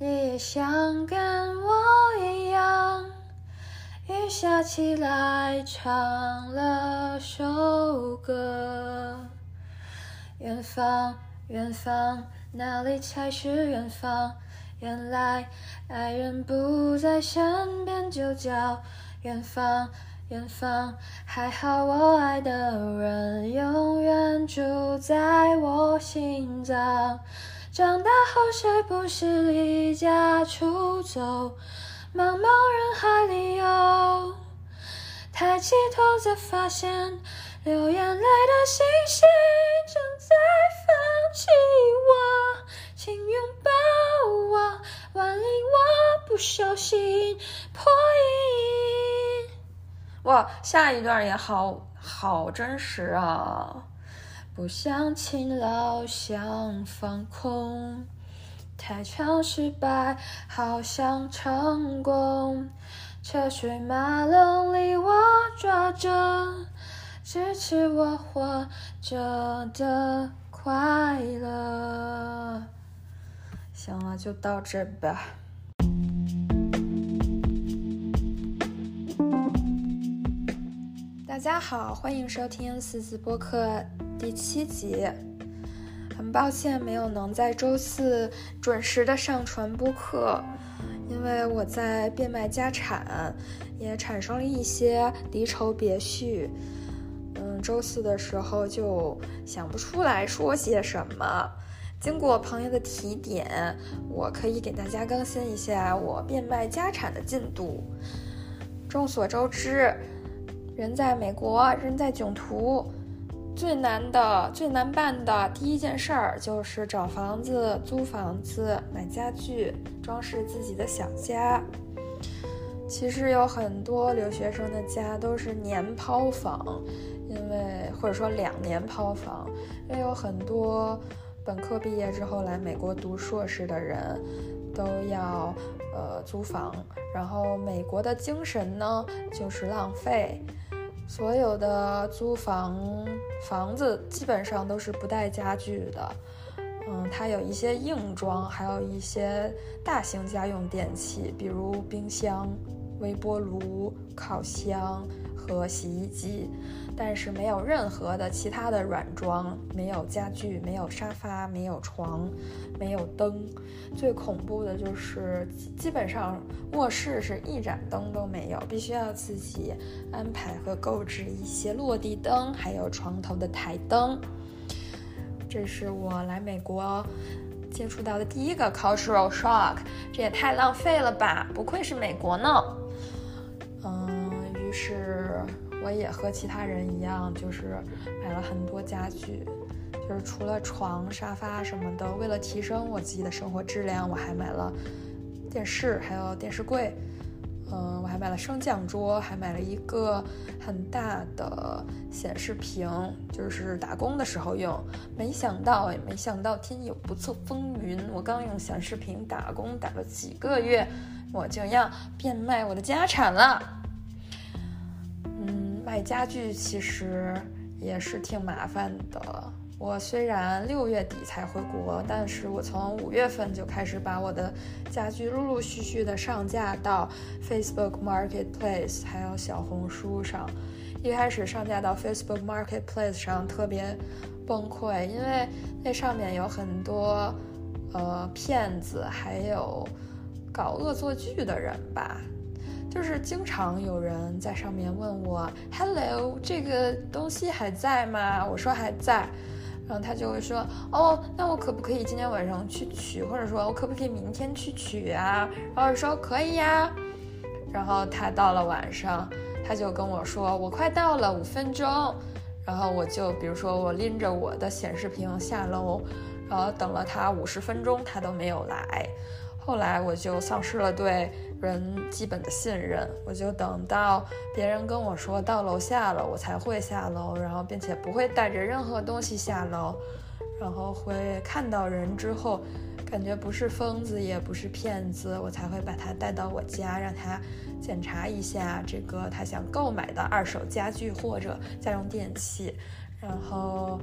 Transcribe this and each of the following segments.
你也想跟我一样，雨下起来唱了首歌。远方，远方，哪里才是远方？原来爱人不在身边，就叫远方，远方。还好我爱的人永远住在我心脏。长大后，谁不是离家出走，茫茫人海里游？抬起头，才发现流眼泪的星星正在放弃我，请拥抱我，万一我不小心破音。哇，下一段也好好真实啊！不想勤劳，想放空。太常失败，好想成功。车水马龙里，我抓着支持我活着的快乐。行了，就到这吧。大家好，欢迎收听四字播客。第七集，很抱歉没有能在周四准时的上传播客，因为我在变卖家产，也产生了一些离愁别绪。嗯，周四的时候就想不出来说些什么。经过朋友的提点，我可以给大家更新一下我变卖家产的进度。众所周知，人在美国，人在囧途。最难的、最难办的第一件事儿就是找房子、租房子、买家具、装饰自己的小家。其实有很多留学生的家都是年抛房，因为或者说两年抛房，因为有很多本科毕业之后来美国读硕士的人都要呃租房，然后美国的精神呢就是浪费。所有的租房房子基本上都是不带家具的，嗯，它有一些硬装，还有一些大型家用电器，比如冰箱、微波炉、烤箱。和洗衣机，但是没有任何的其他的软装，没有家具，没有沙发，没有床，没有灯。最恐怖的就是基本上卧室是一盏灯都没有，必须要自己安排和购置一些落地灯，还有床头的台灯。这是我来美国接触到的第一个 cultural shock，这也太浪费了吧！不愧是美国呢。嗯，于是。我也和其他人一样，就是买了很多家具，就是除了床、沙发什么的，为了提升我自己的生活质量，我还买了电视，还有电视柜。嗯，我还买了升降桌，还买了一个很大的显示屏，就是打工的时候用。没想到，也没想到天有不测风云，我刚用显示屏打工打了几个月，我就要变卖我的家产了。买家具其实也是挺麻烦的。我虽然六月底才回国，但是我从五月份就开始把我的家具陆陆续续的上架到 Facebook Marketplace 还有小红书上。一开始上架到 Facebook Marketplace 上特别崩溃，因为那上面有很多呃骗子，还有搞恶作剧的人吧。就是经常有人在上面问我，Hello，这个东西还在吗？我说还在，然后他就会说，哦，那我可不可以今天晚上去取，或者说我可不可以明天去取啊？然后说可以呀。然后他到了晚上，他就跟我说，我快到了，五分钟。然后我就比如说我拎着我的显示屏下楼，然后等了他五十分钟，他都没有来。后来我就丧失了对人基本的信任，我就等到别人跟我说到楼下了，我才会下楼，然后并且不会带着任何东西下楼，然后会看到人之后，感觉不是疯子也不是骗子，我才会把他带到我家，让他检查一下这个他想购买的二手家具或者家用电器，然后。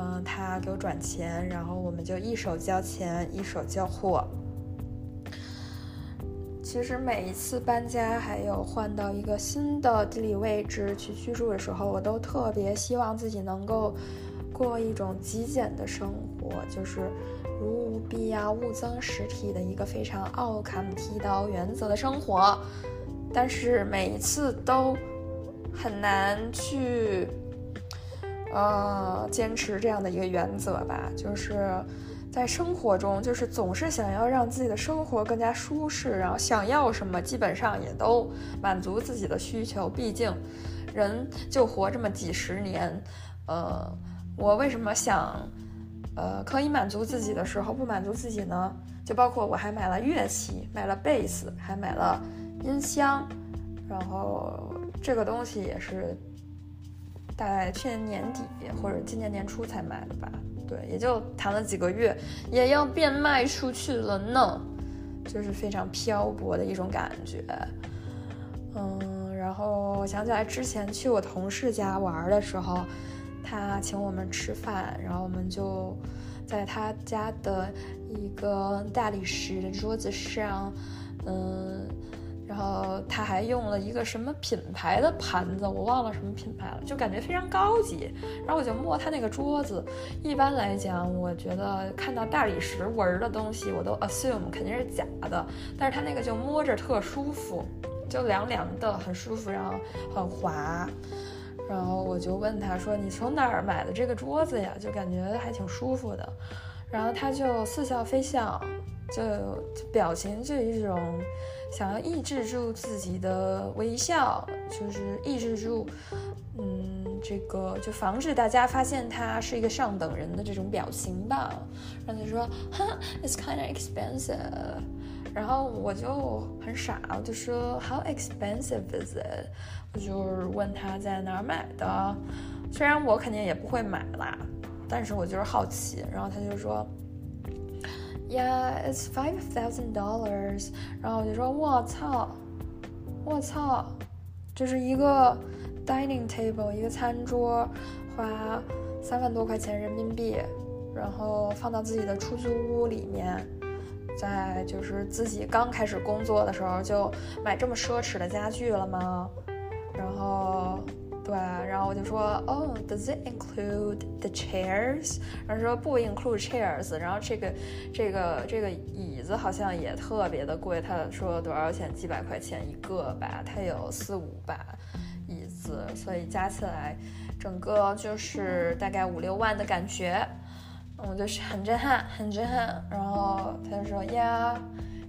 嗯，他给我转钱，然后我们就一手交钱一手交货。其实每一次搬家，还有换到一个新的地理位置去居住的时候，我都特别希望自己能够过一种极简的生活，就是如无必要勿增实体的一个非常奥坎剃刀原则的生活。但是每一次都很难去。呃，坚持这样的一个原则吧，就是在生活中，就是总是想要让自己的生活更加舒适，然后想要什么，基本上也都满足自己的需求。毕竟，人就活这么几十年，呃，我为什么想，呃，可以满足自己的时候不满足自己呢？就包括我还买了乐器，买了贝斯，还买了音箱，然后这个东西也是。大概去年年底或者今年年初才买的吧，对，也就谈了几个月，也要变卖出去了呢，就是非常漂泊的一种感觉。嗯，然后我想起来之前去我同事家玩的时候，他请我们吃饭，然后我们就在他家的一个大理石的桌子上，嗯。然后他还用了一个什么品牌的盘子，我忘了什么品牌了，就感觉非常高级。然后我就摸他那个桌子，一般来讲，我觉得看到大理石纹的东西，我都 assume 肯定是假的。但是他那个就摸着特舒服，就凉凉的，很舒服，然后很滑。然后我就问他说：“你从哪儿买的这个桌子呀？”就感觉还挺舒服的。然后他就似笑非笑，就表情就一种。想要抑制住自己的微笑，就是抑制住，嗯，这个就防止大家发现他是一个上等人的这种表情吧。然后他说：“哈，It's kind of expensive。”然后我就很傻，我就说：“How expensive is it？” 我就是问他在哪儿买的。虽然我肯定也不会买啦，但是我就是好奇。然后他就说。Yeah, it's five thousand dollars。然后我就说，我操，我操，就是一个 dining table，一个餐桌，花三万多块钱人民币，然后放到自己的出租屋里面，在就是自己刚开始工作的时候就买这么奢侈的家具了吗？然后。对，然后我就说，哦，Does it include the chairs？然后说不 include chairs。然后这个，这个，这个椅子好像也特别的贵。他说多少钱？几百块钱一个吧。他有四五把椅子，所以加起来，整个就是大概五六万的感觉。我就是很震撼，很震撼。然后他就说，Yeah。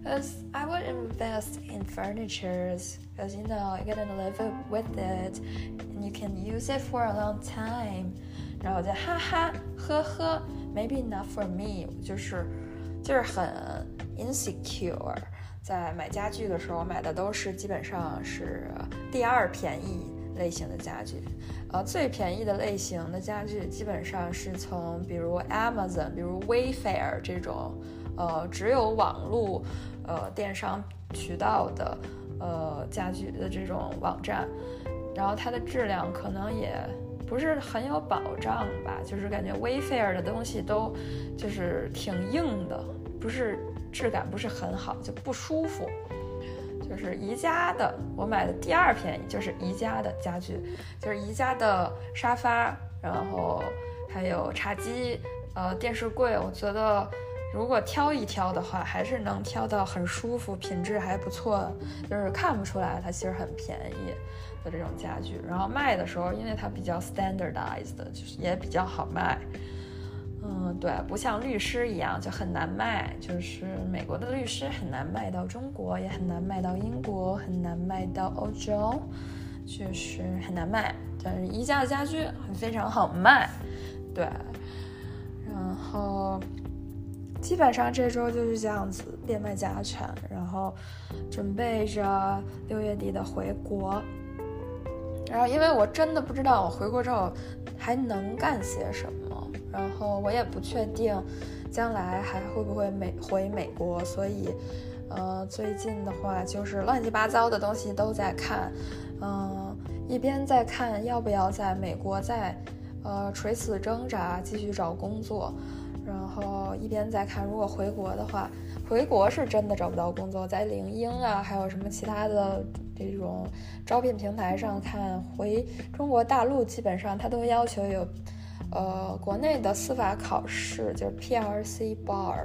Because I would invest in furnitures because you know you're gonna live with it and you can use it for a long time。然后我就哈哈呵呵，maybe not for me，就是就是很 insecure。在买家具的时候，买的都是基本上是第二便宜类型的家具，呃，最便宜的类型的家具基本上是从比如 Amazon、比如 Wayfair 这种。 呃，只有网络，呃，电商渠道的，呃，家具的这种网站，然后它的质量可能也不是很有保障吧，就是感觉 Wayfair 的东西都就是挺硬的，不是质感不是很好，就不舒服。就是宜家的，我买的第二便宜就是宜家的家具，就是宜家的沙发，然后还有茶几，呃，电视柜，我觉得。如果挑一挑的话，还是能挑到很舒服、品质还不错，就是看不出来它其实很便宜的这种家具。然后卖的时候，因为它比较 standardized，就是也比较好卖。嗯，对，不像律师一样就很难卖，就是美国的律师很难卖到中国，也很难卖到英国，很难卖到欧洲，就是很难卖。但是宜家的家具非常好卖，对，然后。基本上这周就是这样子，变卖家产，然后准备着六月底的回国。然后，因为我真的不知道我回国之后还能干些什么，然后我也不确定将来还会不会美回美国，所以，呃，最近的话就是乱七八糟的东西都在看，嗯，一边在看要不要在美国再，呃，垂死挣扎继续找工作，然后一边在看如果回国的话，回国是真的找不到工作，在领英啊，还有什么其他的。这种招聘平台上看，回中国大陆基本上他都要求有，呃，国内的司法考试，就是 PRC bar，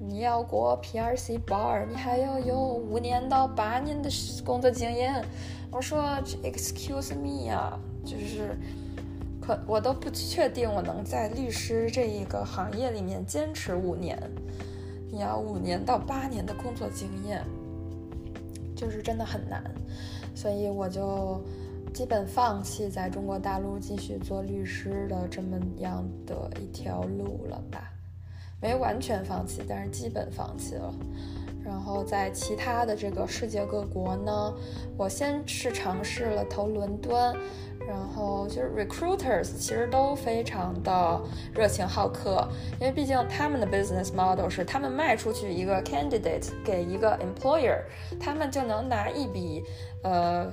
你要过 PRC bar，你还要有五年到八年的工作经验。我说 Excuse me 啊，就是可我都不确定我能在律师这一个行业里面坚持五年。你要五年到八年的工作经验。就是真的很难，所以我就基本放弃在中国大陆继续做律师的这么样的一条路了吧？没完全放弃，但是基本放弃了。然后在其他的这个世界各国呢，我先是尝试了投伦敦。然后就是 recruiters 其实都非常的热情好客，因为毕竟他们的 business model 是他们卖出去一个 candidate 给一个 employer，他们就能拿一笔呃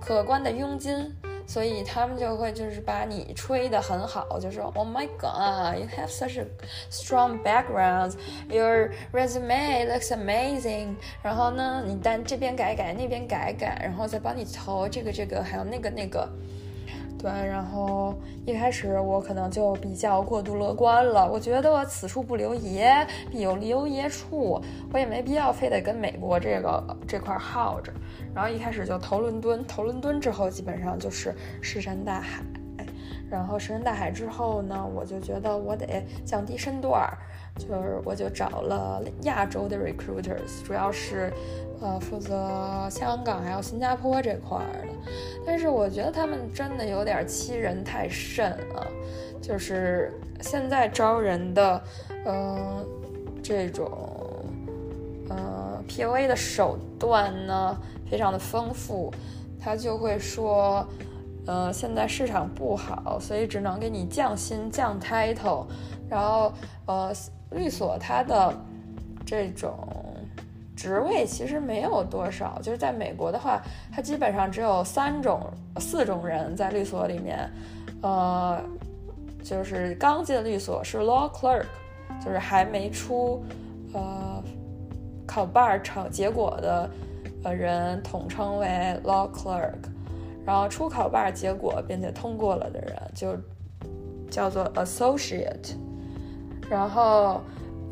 可观的佣金，所以他们就会就是把你吹得很好，就说 Oh my God, you have such a strong background, your resume looks amazing。然后呢，你单这边改改，那边改改，然后再帮你投这个这个，还有那个那个。对，然后一开始我可能就比较过度乐观了，我觉得此处不留爷，必有留爷处，我也没必要非得跟美国这个这块耗着。然后一开始就投伦敦，投伦敦之后基本上就是石沉大海。然后石沉大海之后呢，我就觉得我得降低身段儿。就是我就找了亚洲的 recruiters，主要是，呃，负责香港还有新加坡这块儿的，但是我觉得他们真的有点欺人太甚啊，就是现在招人的，嗯，这种，呃，POA 的手段呢非常的丰富，他就会说，呃，现在市场不好，所以只能给你降薪降 title，然后，呃。律所它的这种职位其实没有多少，就是在美国的话，它基本上只有三种、四种人在律所里面，呃，就是刚进律所是 law clerk，就是还没出呃考 bar 成结果的呃人统称为 law clerk，然后初考 bar 结果并且通过了的人就叫做 associate。然后，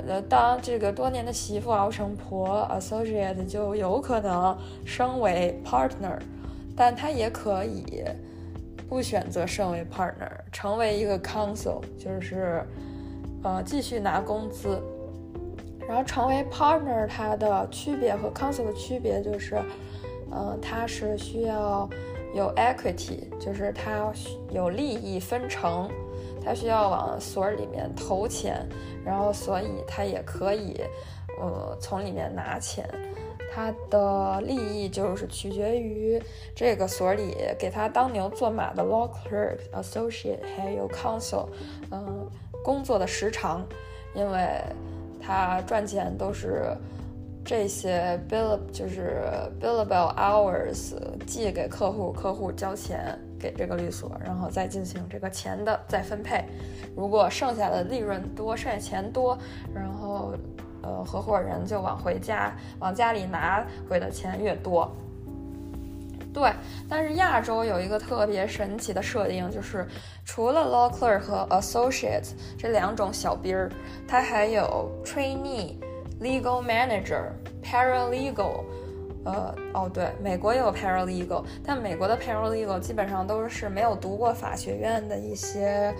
呃，当这个多年的媳妇熬成婆，associate 就有可能升为 partner，但他也可以不选择升为 partner，成为一个 counsel，就是呃继续拿工资。然后成为 partner，它的区别和 counsel 的区别就是，呃，它是需要有 equity，就是它有利益分成。他需要往所里面投钱，然后所以他也可以，呃，从里面拿钱。他的利益就是取决于这个所里给他当牛做马的 law clerk、associate 还有 counsel，嗯，工作的时长，因为他赚钱都是这些 bill 就是 billable hours 寄给客户，客户交钱。给这个律所，然后再进行这个钱的再分配。如果剩下的利润多，剩下钱多，然后呃，合伙人就往回家，往家里拿回的钱越多。对，但是亚洲有一个特别神奇的设定，就是除了 law clerk 和 associate 这两种小兵儿，它还有 trainee、legal manager、paralegal。呃哦对，美国也有 paralegal，但美国的 paralegal 基本上都是没有读过法学院的一些，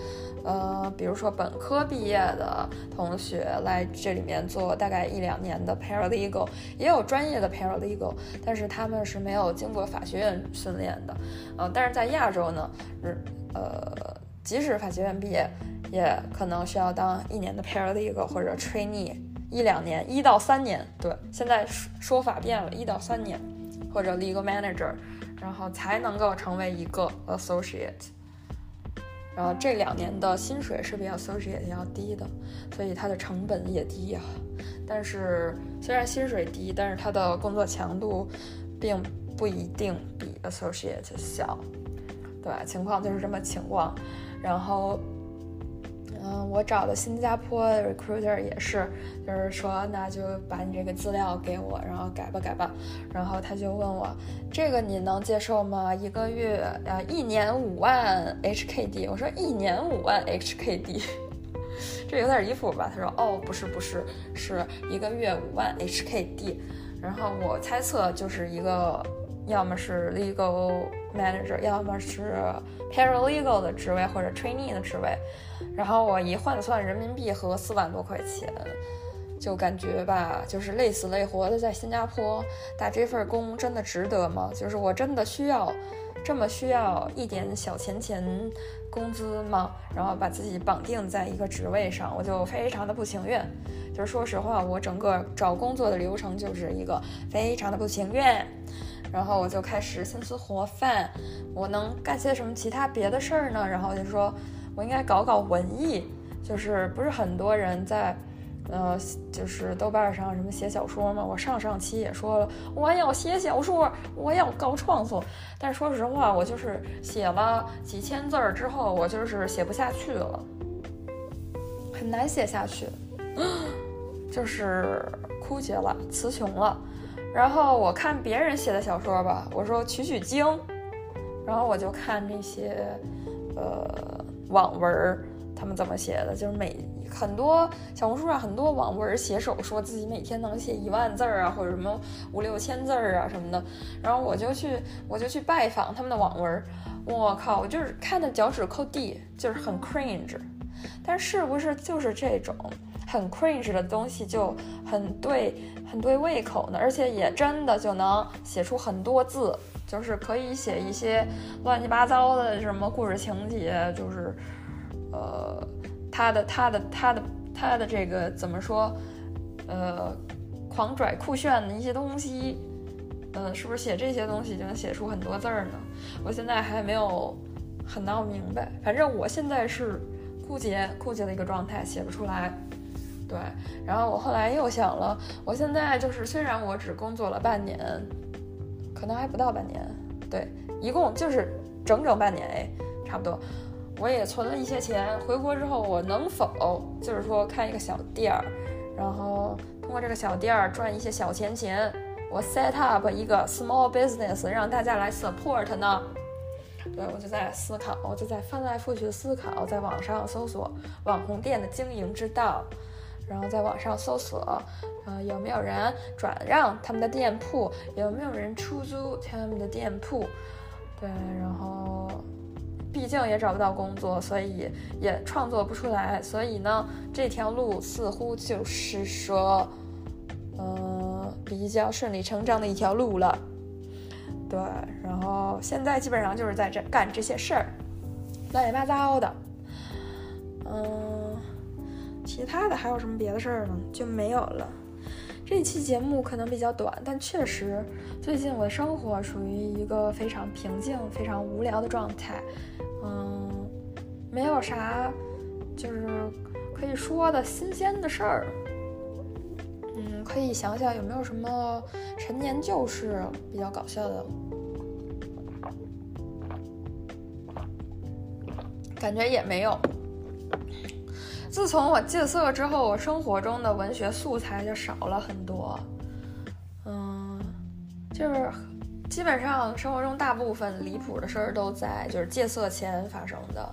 呃，比如说本科毕业的同学来这里面做大概一两年的 paralegal，也有专业的 paralegal，但是他们是没有经过法学院训练的，呃，但是在亚洲呢，呃，即使法学院毕业，也可能需要当一年的 paralegal 或者 trainee，一两年，一到三年，对，现在说法变了，一到三年，或者 legal manager，然后才能够成为一个 associate。然后这两年的薪水是比 associate 要低的，所以它的成本也低啊。但是虽然薪水低，但是它的工作强度并不一定比 associate 小，对，情况就是这么情况。然后。嗯，我找的新加坡 recruiter 也是，就是说，那就把你这个资料给我，然后改吧改吧。然后他就问我，这个你能接受吗？一个月啊，一年五万 HKD。我说一年五万 HKD，这有点离谱吧？他说，哦，不是不是，是一个月五万 HKD。然后我猜测就是一个，要么是 legal manager，要么是 paralegal 的职位或者 trainee 的职位。然后我一换算人民币合四万多块钱，就感觉吧，就是累死累活的在新加坡打这份工，真的值得吗？就是我真的需要这么需要一点小钱钱工资吗？然后把自己绑定在一个职位上，我就非常的不情愿。就是说实话，我整个找工作的流程就是一个非常的不情愿。然后我就开始心思活泛，我能干些什么其他别的事儿呢？然后就说。我应该搞搞文艺，就是不是很多人在，呃，就是豆瓣上什么写小说吗？我上上期也说了，我要写小说，我要搞创作。但说实话，我就是写了几千字儿之后，我就是写不下去了，很难写下去，就是枯竭了，词穷了。然后我看别人写的小说吧，我说取取经，然后我就看那些，呃。网文儿，他们怎么写的？就是每很多小红书上很多网文写手说自己每天能写一万字儿啊，或者什么五六千字儿啊什么的。然后我就去，我就去拜访他们的网文。我靠，我就是看的脚趾抠地，就是很 cringe。但是不是就是这种很 cringe 的东西就很对，很对胃口呢？而且也真的就能写出很多字。就是可以写一些乱七八糟的什么故事情节，就是，呃，他的他的他的他的这个怎么说，呃，狂拽酷炫的一些东西，呃，是不是写这些东西就能写出很多字儿呢？我现在还没有很闹明白，反正我现在是枯竭枯竭的一个状态，写不出来。对，然后我后来又想了，我现在就是虽然我只工作了半年。可能还不到半年，对，一共就是整整半年哎，差不多。我也存了一些钱，回国之后我能否就是说开一个小店儿，然后通过这个小店儿赚一些小钱钱，我 set up 一个 small business 让大家来 support 呢？对我就在思考，我就在翻来覆去的思考，在网上搜索网红店的经营之道。然后在网上搜索，呃，有没有人转让他们的店铺？有没有人出租他们的店铺？对，然后毕竟也找不到工作，所以也创作不出来。所以呢，这条路似乎就是说，嗯，比较顺理成章的一条路了。对，然后现在基本上就是在这干这些事儿，乱七八糟的，嗯。其他的还有什么别的事儿呢？就没有了。这期节目可能比较短，但确实最近我的生活属于一个非常平静、非常无聊的状态。嗯，没有啥就是可以说的新鲜的事儿。嗯，可以想想有没有什么陈年旧事比较搞笑的？感觉也没有。自从我戒色之后，我生活中的文学素材就少了很多。嗯，就是基本上生活中大部分离谱的事儿都在就是戒色前发生的，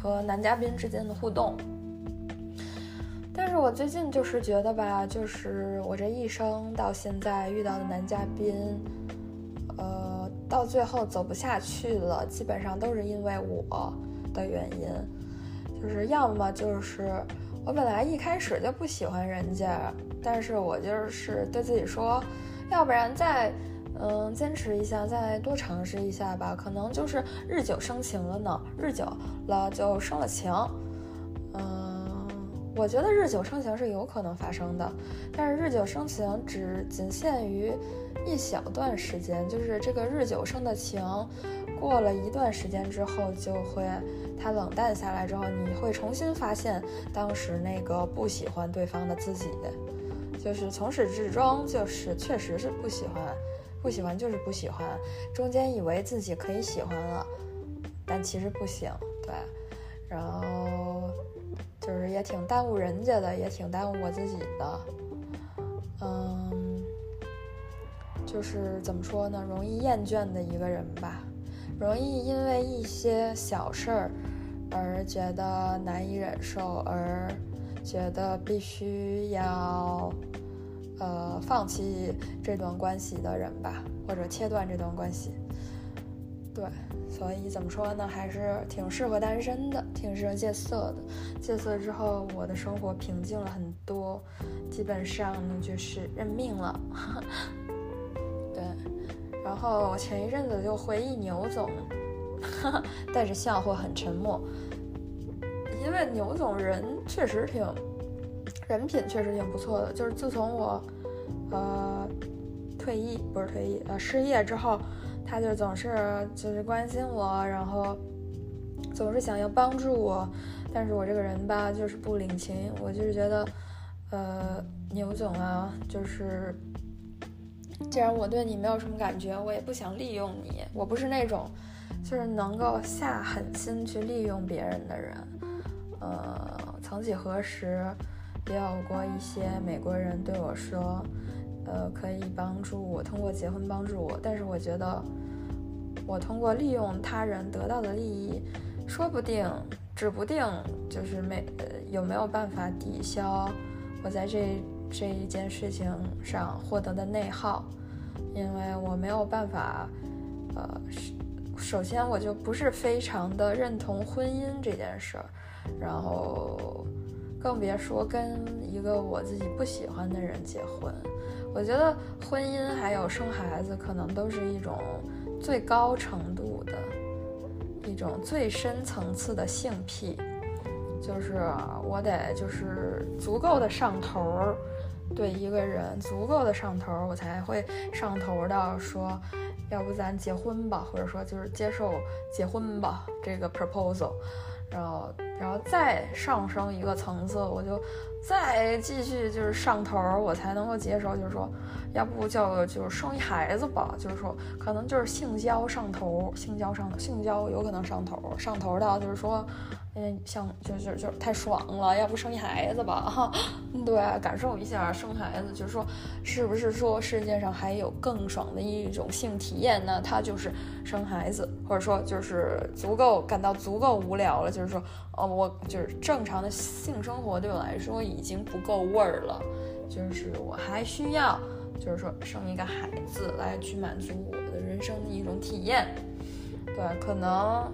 和男嘉宾之间的互动。但是我最近就是觉得吧，就是我这一生到现在遇到的男嘉宾，呃，到最后走不下去了，基本上都是因为我的原因。就是要么就是我本来一开始就不喜欢人家，但是我就是对自己说，要不然再嗯坚持一下，再多尝试一下吧，可能就是日久生情了呢，日久了就生了情。嗯，我觉得日久生情是有可能发生的，但是日久生情只仅限于一小段时间，就是这个日久生的情，过了一段时间之后就会它冷淡下来之后，你会重新发现当时那个不喜欢对方的自己，就是从始至终就是确实是不喜欢。不喜欢就是不喜欢，中间以为自己可以喜欢了，但其实不行，对，然后就是也挺耽误人家的，也挺耽误我自己的，嗯，就是怎么说呢，容易厌倦的一个人吧，容易因为一些小事儿而觉得难以忍受，而觉得必须要。呃，放弃这段关系的人吧，或者切断这段关系。对，所以怎么说呢，还是挺适合单身的，挺适合戒色的。戒色之后，我的生活平静了很多，基本上呢就是认命了。然后前一阵子就回忆牛总，带着笑或很沉默，因为牛总人确实挺。人品确实挺不错的，就是自从我，呃，退役不是退役，呃，失业之后，他就总是就是关心我，然后总是想要帮助我，但是我这个人吧，就是不领情，我就是觉得，呃，牛总啊，就是既然我对你没有什么感觉，我也不想利用你，我不是那种就是能够下狠心去利用别人的人，呃，曾几何时。也有过一些美国人对我说，呃，可以帮助我通过结婚帮助我，但是我觉得，我通过利用他人得到的利益，说不定，指不定就是没呃有没有办法抵消我在这这一件事情上获得的内耗，因为我没有办法，呃，首先我就不是非常的认同婚姻这件事儿，然后。更别说跟一个我自己不喜欢的人结婚。我觉得婚姻还有生孩子，可能都是一种最高程度的一种最深层次的性癖，就是我得就是足够的上头儿，对一个人足够的上头儿，我才会上头到说，要不咱结婚吧，或者说就是接受结婚吧这个 proposal。然后，然后再上升一个层次，我就再继续就是上头，我才能够接受，就是说，要不就就是生一孩子吧，就是说，可能就是性交上头，性交上性交有可能上头，上头到就是说。嗯，像就就就太爽了，要不生一孩子吧？哈，对，感受一下生孩子，就是说，是不是说世界上还有更爽的一种性体验呢？它就是生孩子，或者说就是足够感到足够无聊了，就是说，哦，我就是正常的性生活对我来说已经不够味儿了，就是我还需要，就是说生一个孩子来去满足我的人生的一种体验。对，可能。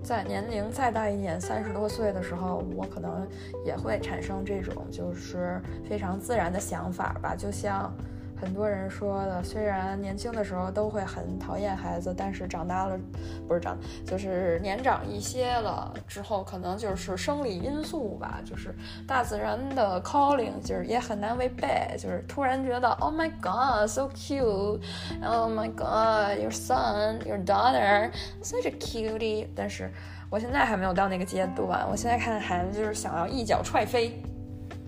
在年龄再大一点，三十多岁的时候，我可能也会产生这种就是非常自然的想法吧，就像。很多人说的，虽然年轻的时候都会很讨厌孩子，但是长大了，不是长，就是年长一些了之后，可能就是生理因素吧，就是大自然的 calling，就是也很难违背，就是突然觉得，Oh my God, so cute, Oh my God, your son, your daughter, such a cutie。但是我现在还没有到那个阶段，我现在看孩子就是想要一脚踹飞，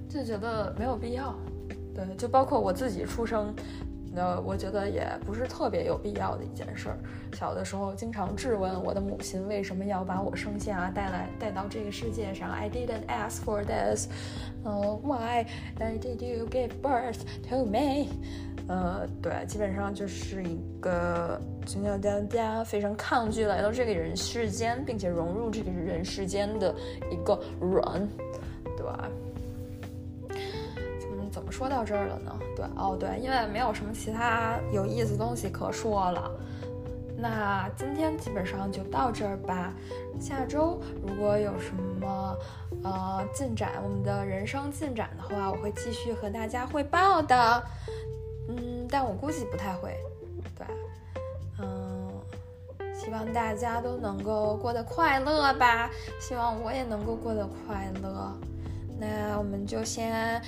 就觉得没有必要。对，就包括我自己出生，那我觉得也不是特别有必要的一件事儿。小的时候经常质问我的母亲为什么要把我生下带来带到这个世界上。I didn't ask for this. 呃，Why did you give birth to me? 呃，对，基本上就是一个从小到大非常抗拒来到这个人世间，并且融入这个人世间的一个人，对吧？说到这儿了呢？对哦对因为没有什么其他有意思东西可说了。那今天基本上就到这儿吧。下周如果有什么呃进展我们的人生进展的话我会继续和大家汇报的。嗯但我估计不太会对。嗯希望大家都能够过得快乐吧希望我也能够过得快乐。那我们就先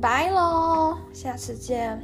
拜喽下次见。